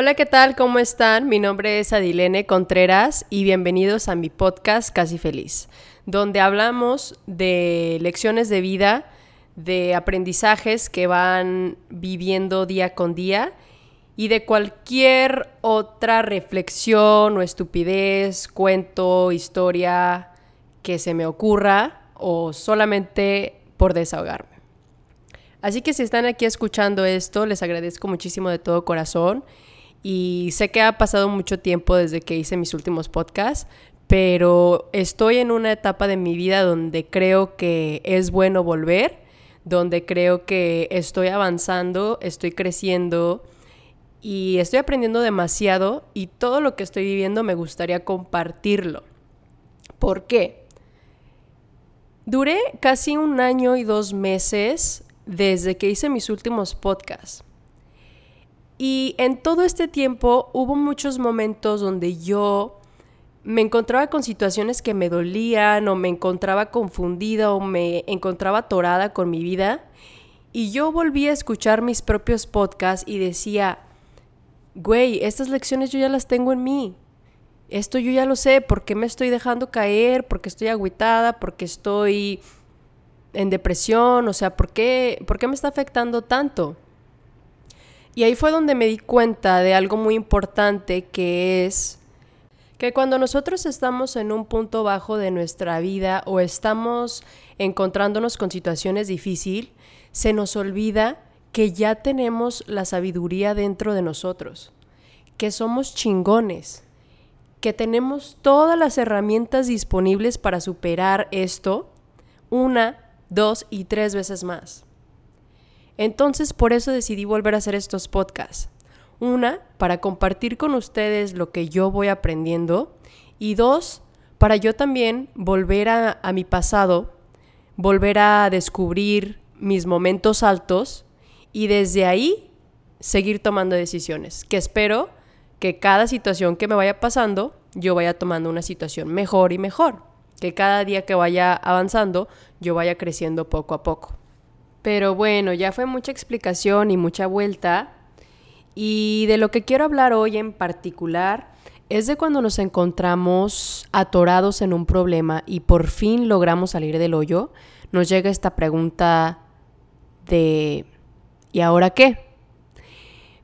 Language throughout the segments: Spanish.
Hola, ¿qué tal? ¿Cómo están? Mi nombre es Adilene Contreras y bienvenidos a mi podcast Casi Feliz, donde hablamos de lecciones de vida, de aprendizajes que van viviendo día con día y de cualquier otra reflexión o estupidez, cuento, historia que se me ocurra o solamente por desahogarme. Así que si están aquí escuchando esto, les agradezco muchísimo de todo corazón y sé que ha pasado mucho tiempo desde que hice mis últimos podcasts, pero estoy en una etapa de mi vida donde creo que es bueno volver, donde creo que estoy avanzando, estoy creciendo y estoy aprendiendo demasiado y todo lo que estoy viviendo me gustaría compartirlo. ¿Por qué? Duré casi un año y dos meses desde que hice mis últimos podcasts. Y en todo este tiempo hubo muchos momentos donde yo me encontraba con situaciones que me dolían o me encontraba confundida o me encontraba atorada con mi vida. Y yo volví a escuchar mis propios podcasts y decía, güey, estas lecciones yo ya las tengo en mí. Esto yo ya lo sé, ¿por qué me estoy dejando caer? ¿Por qué estoy agüitada? ¿Por qué estoy en depresión? O sea, ¿por qué, ¿por qué me está afectando tanto? Y ahí fue donde me di cuenta de algo muy importante que es que cuando nosotros estamos en un punto bajo de nuestra vida o estamos encontrándonos con situaciones difíciles, se nos olvida que ya tenemos la sabiduría dentro de nosotros, que somos chingones, que tenemos todas las herramientas disponibles para superar esto una, dos y tres veces más. Entonces por eso decidí volver a hacer estos podcasts. Una, para compartir con ustedes lo que yo voy aprendiendo. Y dos, para yo también volver a, mi pasado, volver a descubrir mis momentos altos y desde ahí seguir tomando decisiones. Que espero que cada situación que me vaya pasando, yo vaya tomando una situación mejor y mejor. Que cada día que vaya avanzando, yo vaya creciendo poco a poco. Pero bueno, ya fue mucha explicación y mucha vuelta. Y de lo que quiero hablar hoy en particular es de cuando nos encontramos atorados en un problema y por fin logramos salir del hoyo, nos llega esta pregunta de ¿y ahora qué?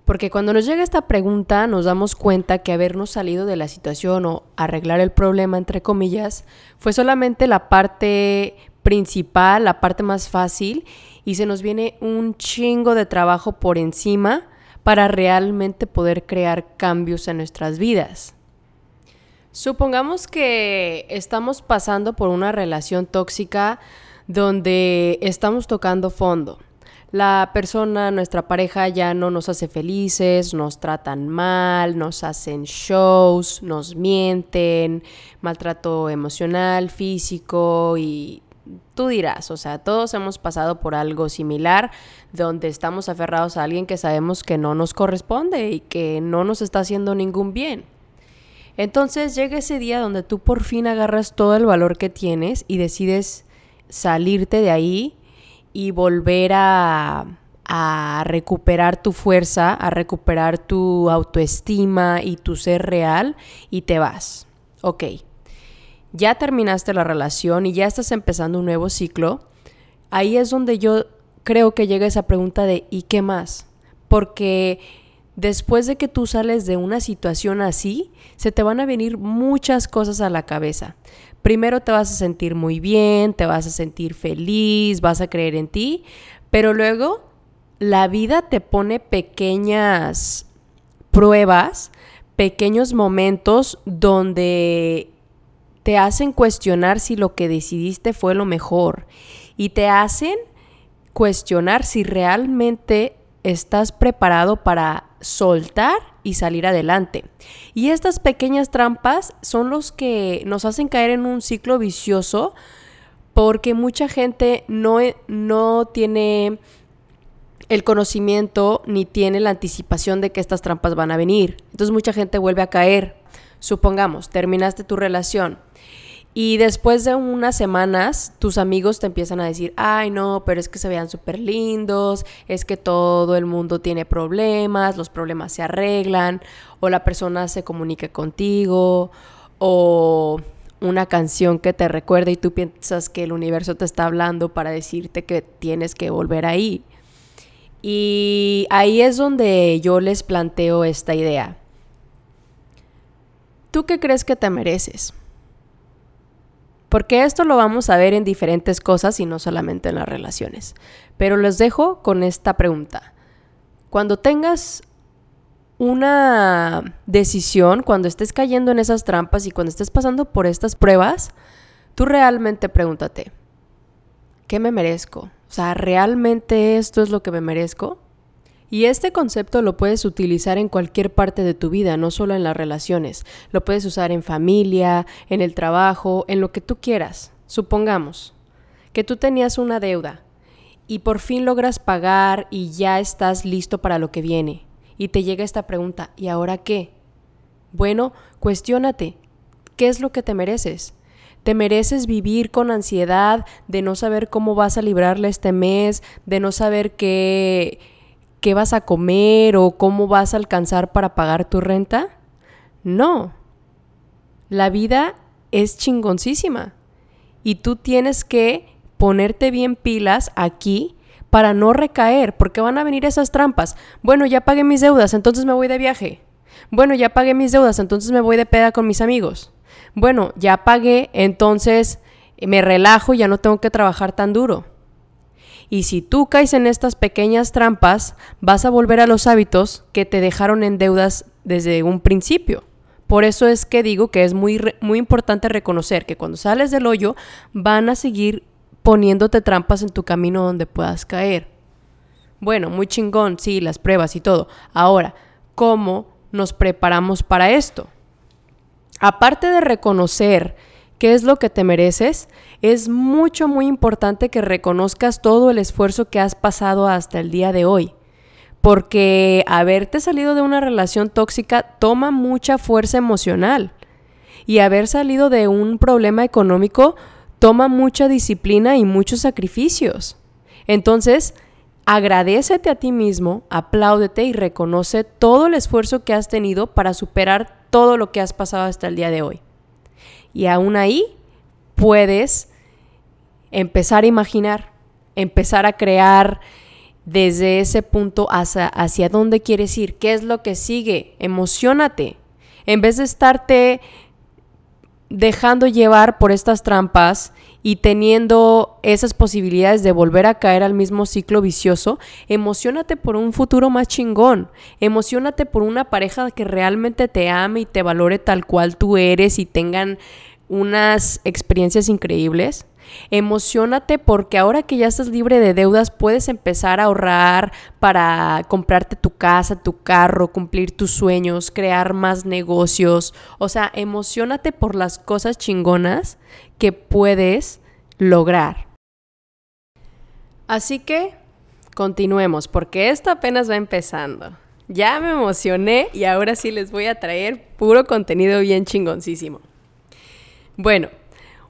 Porque cuando nos llega esta pregunta nos damos cuenta que habernos salido de la situación o arreglar el problema, entre comillas, fue solamente la parte principal, la parte más fácil y se nos viene un chingo de trabajo por encima para realmente poder crear cambios en nuestras vidas. Supongamos que estamos pasando por una relación tóxica donde estamos tocando fondo. La persona, nuestra pareja ya no nos hace felices, nos tratan mal, nos hacen shows, nos mienten, maltrato emocional, físico y tú dirás, o sea, todos hemos pasado por algo similar donde estamos aferrados a alguien que sabemos que no nos corresponde y que no nos está haciendo ningún bien. Entonces llega ese día donde tú por fin agarras todo el valor que tienes y decides salirte de ahí y volver a, a recuperar tu fuerza, a recuperar tu autoestima y tu ser real y te vas. Ok, ya terminaste la relación y ya estás empezando un nuevo ciclo, ahí es donde yo creo que llega esa pregunta de ¿y qué más? Porque después de que tú sales de una situación así, se te van a venir muchas cosas a la cabeza. Primero te vas a sentir muy bien, te vas a sentir feliz, vas a creer en ti, pero luego la vida te pone pequeñas pruebas, pequeños momentos donde te hacen cuestionar si lo que decidiste fue lo mejor y te hacen cuestionar si realmente estás preparado para soltar y salir adelante. Y estas pequeñas trampas son los que nos hacen caer en un ciclo vicioso porque mucha gente no, no tiene el conocimiento ni tiene la anticipación de que estas trampas van a venir. Entonces mucha gente vuelve a caer. Supongamos, terminaste tu relación Y después de unas semanas, tus amigos te empiezan a decir, ay no, pero es que se vean súper lindos, es que todo el mundo tiene problemas, los problemas se arreglan, o la persona se comunica contigo, o una canción que te recuerda y tú piensas que el universo te está hablando para decirte que tienes que volver ahí. Y ahí es donde yo les planteo esta idea. ¿Tú qué crees que te mereces? Porque esto lo vamos a ver en diferentes cosas y no solamente en las relaciones. Pero les dejo con esta pregunta. Cuando tengas una decisión, cuando estés cayendo en esas trampas y cuando estés pasando por estas pruebas, tú realmente pregúntate, ¿qué me merezco? O sea, ¿realmente esto es lo que me merezco? Y este concepto lo puedes utilizar en cualquier parte de tu vida, no solo en las relaciones. Lo puedes usar en familia, en el trabajo, en lo que tú quieras. Supongamos que tú tenías una deuda y por fin logras pagar y ya estás listo para lo que viene. Y te llega esta pregunta, ¿y ahora qué? Bueno, cuestiónate, ¿qué es lo que te mereces? ¿Te mereces vivir con ansiedad de no saber cómo vas a librarle este mes, de no saber qué qué vas a comer o cómo vas a alcanzar para pagar tu renta. No. La vida es chingoncísima. Y tú tienes que ponerte bien pilas aquí para no recaer, porque van a venir esas trampas. Bueno, ya pagué mis deudas, entonces me voy de viaje. Bueno, ya pagué mis deudas, entonces me voy de peda con mis amigos. Bueno, ya pagué, entonces me relajo y ya no tengo que trabajar tan duro. Y si tú caes en estas pequeñas trampas, vas a volver a los hábitos que te dejaron en deudas desde un principio. Por eso es que digo que es muy, muy importante reconocer que cuando sales del hoyo van a seguir poniéndote trampas en tu camino donde puedas caer. Bueno, muy chingón, sí, las pruebas y todo. Ahora, ¿cómo nos preparamos para esto? Aparte de reconocer qué es lo que te mereces, es mucho, muy importante que reconozcas todo el esfuerzo que has pasado hasta el día de hoy. Porque haberte salido de una relación tóxica toma mucha fuerza emocional. Y haber salido de un problema económico toma mucha disciplina y muchos sacrificios. Entonces, agradecete a ti mismo, apláudete y reconoce todo el esfuerzo que has tenido para superar todo lo que has pasado hasta el día de hoy. Y aún ahí puedes empezar a imaginar, empezar a crear desde ese punto hacia, hacia dónde quieres ir, qué es lo que sigue, emocionate. En vez de estarte dejando llevar por estas trampas y teniendo esas posibilidades de volver a caer al mismo ciclo vicioso, emocionate por un futuro más chingón, emocionate por una pareja que realmente te ame y te valore tal cual tú eres y tengan unas experiencias increíbles. Emocionate porque ahora que ya estás libre de deudas puedes empezar a ahorrar para comprarte tu casa, tu carro, cumplir tus sueños, crear más negocios. O sea, emocionate por las cosas chingonas que puedes lograr. Así que continuemos porque esto apenas va empezando. Ya me emocioné y ahora sí les voy a traer puro contenido bien chingoncísimo. Bueno,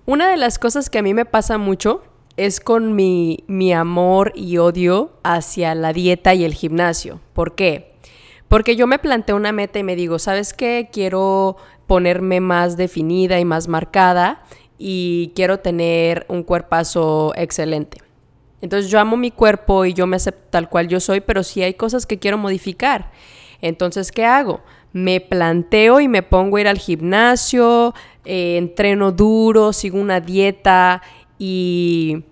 una de las cosas que a mí me pasa mucho es con mi, mi amor y odio hacia la dieta y el gimnasio. ¿Por qué? Porque yo me planteo una meta y me digo, ¿sabes qué? Quiero ponerme más definida y más marcada y quiero tener un cuerpazo excelente. Entonces yo amo mi cuerpo y yo me acepto tal cual yo soy, pero sí hay cosas que quiero modificar. Entonces, ¿qué hago? Me planteo y me pongo a ir al gimnasio, eh, entreno duro, sigo una dieta y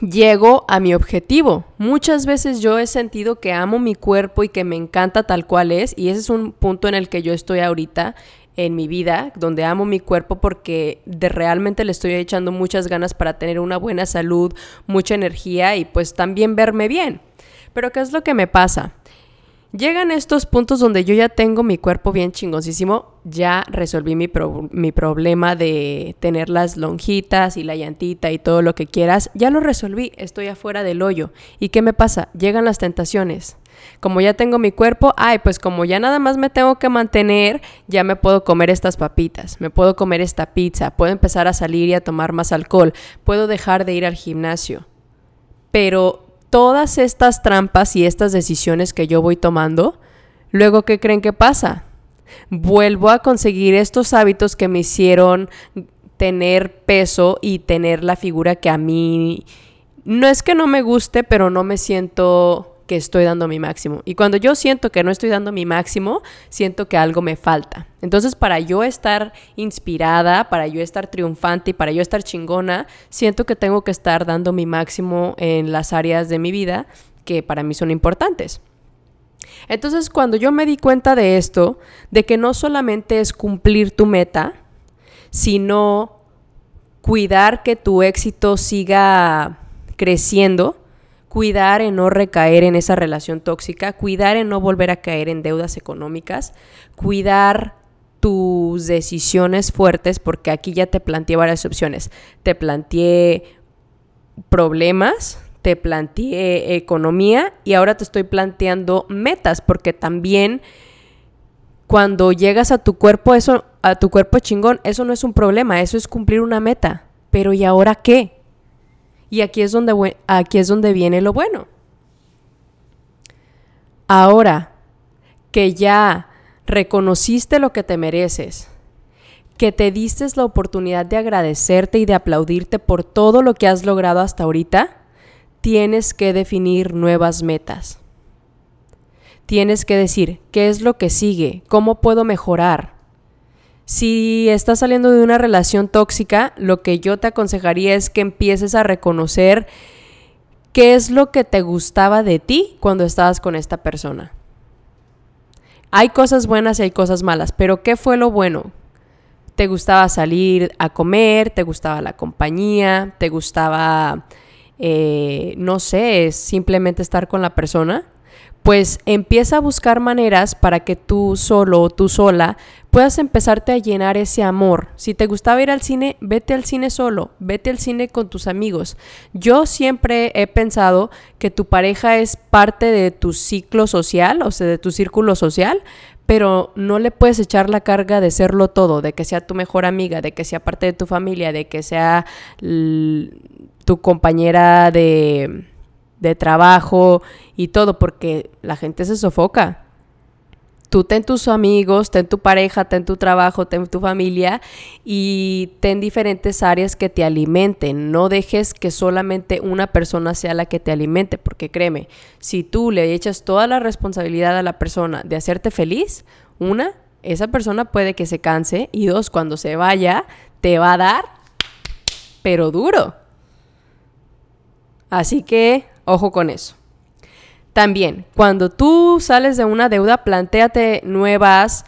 llego a mi objetivo. Muchas veces yo he sentido que amo mi cuerpo y que me encanta tal cual es y ese es un punto en el que yo estoy ahorita en mi vida, donde amo mi cuerpo porque de realmente le estoy echando muchas ganas para tener una buena salud, mucha energía y pues también verme bien. Pero ¿qué es lo que me pasa? Llegan estos puntos donde yo ya tengo mi cuerpo bien chingoncísimo, ya resolví mi, mi, problema de tener las lonjitas y la llantita y todo lo que quieras, ya lo resolví, estoy afuera del hoyo. ¿Y qué me pasa? Llegan las tentaciones. Como ya tengo mi cuerpo, ay, pues como ya nada más me tengo que mantener, ya me puedo comer estas papitas, me puedo comer esta pizza, puedo empezar a salir y a tomar más alcohol, puedo dejar de ir al gimnasio. Pero todas estas trampas y estas decisiones que yo voy tomando, luego, ¿qué creen que pasa? Vuelvo a conseguir estos hábitos que me hicieron tener peso y tener la figura que a mí no es que no me guste, pero no me siento que estoy dando mi máximo. Y cuando yo siento que no estoy dando mi máximo, siento que algo me falta. Entonces, para yo estar inspirada, para yo estar triunfante y para yo estar chingona, siento que tengo que estar dando mi máximo en las áreas de mi vida que para mí son importantes. Entonces, cuando yo me di cuenta de esto, de que no solamente es cumplir tu meta, sino cuidar que tu éxito siga creciendo, cuidar en no recaer en esa relación tóxica, cuidar en no volver a caer en deudas económicas, cuidar tus decisiones fuertes, porque aquí ya te planteé varias opciones. Te planteé problemas, te planteé economía y ahora te estoy planteando metas, porque también cuando llegas a tu cuerpo, eso, a tu cuerpo chingón, eso no es un problema, eso es cumplir una meta. Pero ¿y ahora qué? Y aquí es donde, aquí es donde viene lo bueno. Ahora que ya reconociste lo que te mereces, que te diste la oportunidad de agradecerte y de aplaudirte por todo lo que has logrado hasta ahorita, tienes que definir nuevas metas tienes que decir qué es lo que sigue, cómo puedo mejorar. Si estás saliendo de una relación tóxica, lo que yo te aconsejaría es que empieces a reconocer qué es lo que te gustaba de ti cuando estabas con esta persona. Hay cosas buenas y hay cosas malas, pero ¿qué fue lo bueno? ¿Te gustaba salir a comer? ¿Te gustaba la compañía? ¿Te gustaba, eh, no sé, simplemente estar con la persona? pues empieza a buscar maneras para que tú solo o tú sola puedas empezarte a llenar ese amor. Si te gustaba ir al cine, vete al cine solo, vete al cine con tus amigos. Yo siempre he pensado que tu pareja es parte de tu ciclo social, o sea, de tu círculo social, pero no le puedes echar la carga de serlo todo, de que sea tu mejor amiga, de que sea parte de tu familia, de que sea tu compañera de de trabajo y todo, porque la gente se sofoca. Tú ten tus amigos, ten tu pareja, ten tu trabajo, ten tu familia y ten diferentes áreas que te alimenten. No dejes que solamente una persona sea la que te alimente, porque créeme, si tú le echas toda la responsabilidad a la persona de hacerte feliz, una, esa persona puede que se canse y dos, cuando se vaya, te va a dar, pero duro. Así que Ojo con eso. También, cuando tú sales de una deuda, planteate nuevas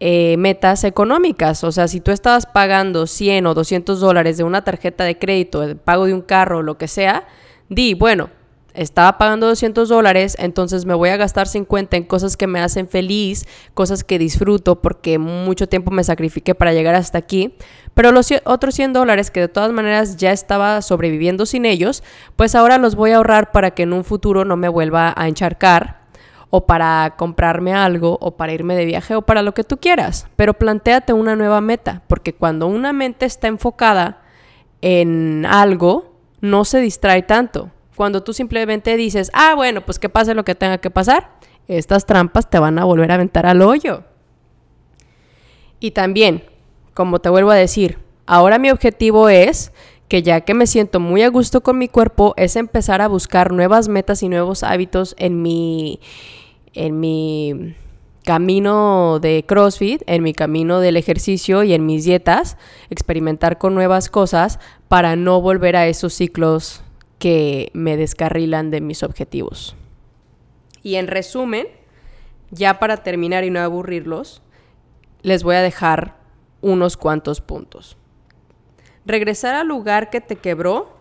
eh, metas económicas. O sea, si tú estabas pagando 100 o 200 dólares de una tarjeta de crédito, el pago de un carro, lo que sea, di, bueno, estaba pagando 200 dólares, entonces me voy a gastar 50 en cosas que me hacen feliz, cosas que disfruto porque mucho tiempo me sacrifiqué para llegar hasta aquí. Pero los otros 100 dólares que de todas maneras ya estaba sobreviviendo sin ellos, pues ahora los voy a ahorrar para que en un futuro no me vuelva a encharcar o para comprarme algo o para irme de viaje o para lo que tú quieras. Pero planteate una nueva meta, porque cuando una mente está enfocada en algo, no se distrae tanto cuando tú simplemente dices, ah, bueno, pues que pase lo que tenga que pasar, estas trampas te van a volver a aventar al hoyo. Y también, como te vuelvo a decir, ahora mi objetivo es que ya que me siento muy a gusto con mi cuerpo, es empezar a buscar nuevas metas y nuevos hábitos en mi, en mi camino de CrossFit, en mi camino del ejercicio y en mis dietas, experimentar con nuevas cosas para no volver a esos ciclos que me descarrilan de mis objetivos. Y en resumen, ya para terminar y no aburrirlos, les voy a dejar unos cuantos puntos. Regresar al lugar que te quebró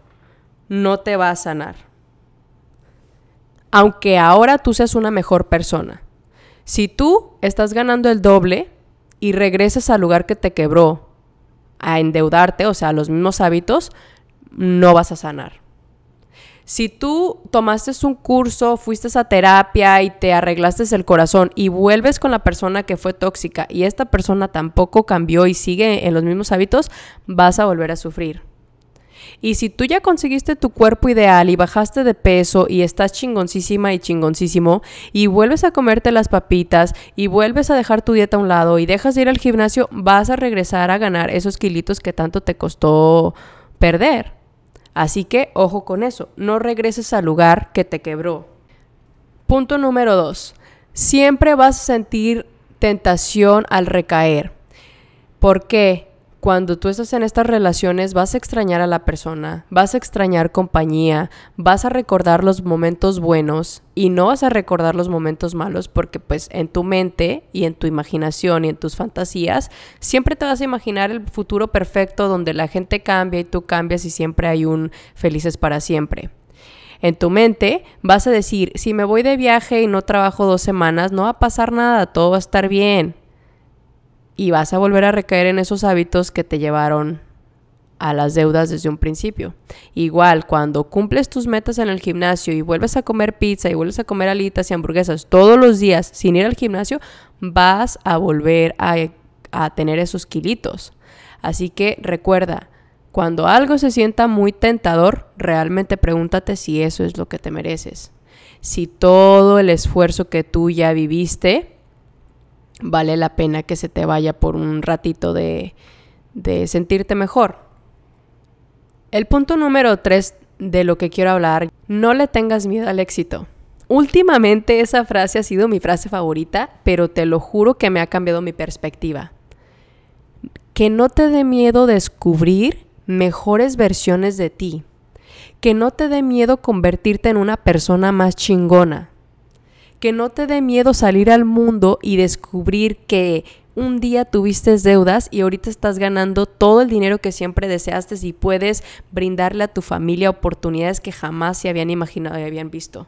no te va a sanar. Aunque ahora tú seas una mejor persona. Si tú estás ganando el doble y regresas al lugar que te quebró a endeudarte, o sea, a los mismos hábitos, no vas a sanar. Si tú tomaste un curso, fuiste a terapia y te arreglaste el corazón y vuelves con la persona que fue tóxica y esta persona tampoco cambió y sigue en los mismos hábitos, vas a volver a sufrir. Y si tú ya conseguiste tu cuerpo ideal y bajaste de peso y estás chingoncísima y chingoncísimo y vuelves a comerte las papitas y vuelves a dejar tu dieta a un lado y dejas de ir al gimnasio, vas a regresar a ganar esos kilitos que tanto te costó perder. Así que ojo con eso, no regreses al lugar que te quebró. Punto número dos, siempre vas a sentir tentación al recaer. ¿Por qué? Cuando tú estás en estas relaciones vas a extrañar a la persona, vas a extrañar compañía, vas a recordar los momentos buenos y no vas a recordar los momentos malos porque pues en tu mente y en tu imaginación y en tus fantasías siempre te vas a imaginar el futuro perfecto donde la gente cambia y tú cambias y siempre hay un felices para siempre. En tu mente vas a decir, si me voy de viaje y no trabajo dos semanas, no va a pasar nada, todo va a estar bien y vas a volver a recaer en esos hábitos que te llevaron a las deudas desde un principio. Igual, cuando cumples tus metas en el gimnasio y vuelves a comer pizza y vuelves a comer alitas y hamburguesas todos los días sin ir al gimnasio, vas a volver a, a tener esos kilitos. Así que recuerda, cuando algo se sienta muy tentador, realmente pregúntate si eso es lo que te mereces. Si todo el esfuerzo que tú ya viviste vale la pena que se te vaya por un ratito de, de sentirte mejor. El punto número tres de lo que quiero hablar, no le tengas miedo al éxito. Últimamente esa frase ha sido mi frase favorita, pero te lo juro que me ha cambiado mi perspectiva. Que no te dé miedo descubrir mejores versiones de ti. Que no te dé miedo convertirte en una persona más chingona que no te dé miedo salir al mundo y descubrir que un día tuviste deudas y ahorita estás ganando todo el dinero que siempre deseaste y puedes brindarle a tu familia oportunidades que jamás se habían imaginado y habían visto.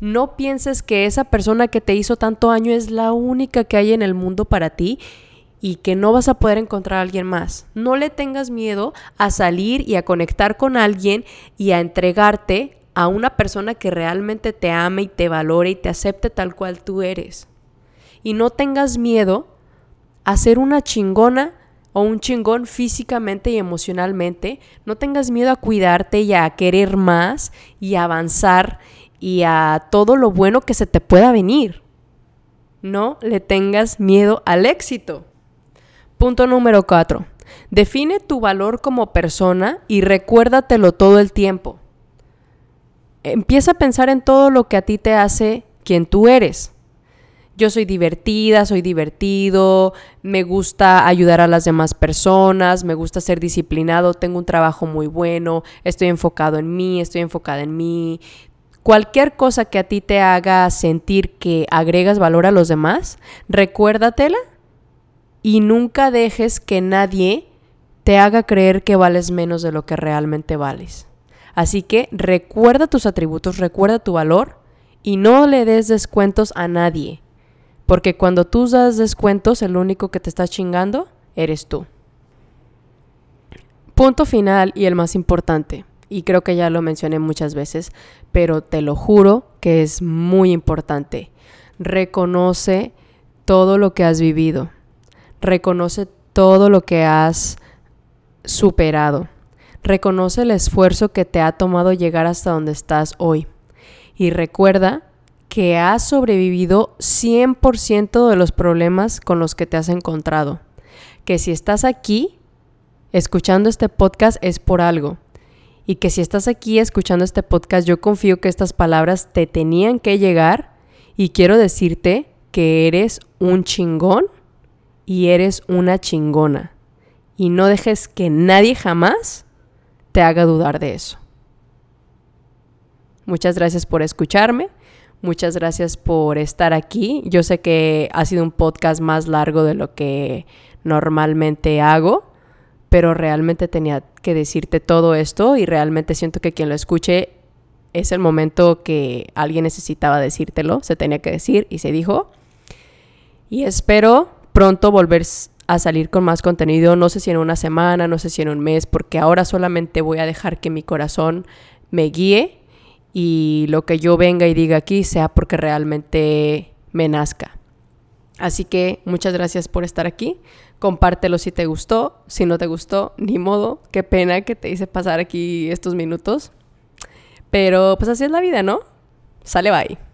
No pienses que esa persona que te hizo tanto año es la única que hay en el mundo para ti y que no vas a poder encontrar a alguien más. No le tengas miedo a salir y a conectar con alguien y a entregarte a una persona que realmente te ame y te valore y te acepte tal cual tú eres. Y no tengas miedo a ser una chingona o un chingón físicamente y emocionalmente. No tengas miedo a cuidarte y a querer más y a avanzar y a todo lo bueno que se te pueda venir. No le tengas miedo al éxito. Punto número 4. Define tu valor como persona y recuérdatelo todo el tiempo empieza a pensar en todo lo que a ti te hace quien tú eres. Yo soy divertida, soy divertido, me gusta ayudar a las demás personas, me gusta ser disciplinado, tengo un trabajo muy bueno, estoy enfocado en mí, estoy enfocada en mí. Cualquier cosa que a ti te haga sentir que agregas valor a los demás, recuérdatela y nunca dejes que nadie te haga creer que vales menos de lo que realmente vales. Así que recuerda tus atributos, recuerda tu valor y no le des descuentos a nadie. Porque cuando tú das descuentos, el único que te está chingando eres tú. Punto final y el más importante. Y creo que ya lo mencioné muchas veces, pero te lo juro que es muy importante. Reconoce todo lo que has vivido. Reconoce todo lo que has superado. Reconoce el esfuerzo que te ha tomado llegar hasta donde estás hoy. Y recuerda que has sobrevivido 100% de los problemas con los que te has encontrado. Que si estás aquí escuchando este podcast es por algo. Y que si estás aquí escuchando este podcast, yo confío que estas palabras te tenían que llegar y quiero decirte que eres un chingón y eres una chingona. Y no dejes que nadie jamás te haga dudar de eso. Muchas gracias por escucharme. Muchas gracias por estar aquí. Yo sé que ha sido un podcast más largo de lo que normalmente hago, pero realmente tenía que decirte todo esto y realmente siento que quien lo escuche es el momento que alguien necesitaba decírtelo, se tenía que decir y se dijo. Y espero pronto volver a salir con más contenido, no sé si en una semana, no sé si en un mes, porque ahora solamente voy a dejar que mi corazón me guíe y lo que yo venga y diga aquí sea porque realmente me nazca. Así que muchas gracias por estar aquí. Compártelo si te gustó. Si no te gustó, ni modo. Qué pena que te hice pasar aquí estos minutos. Pero pues así es la vida, ¿no? Sale bye.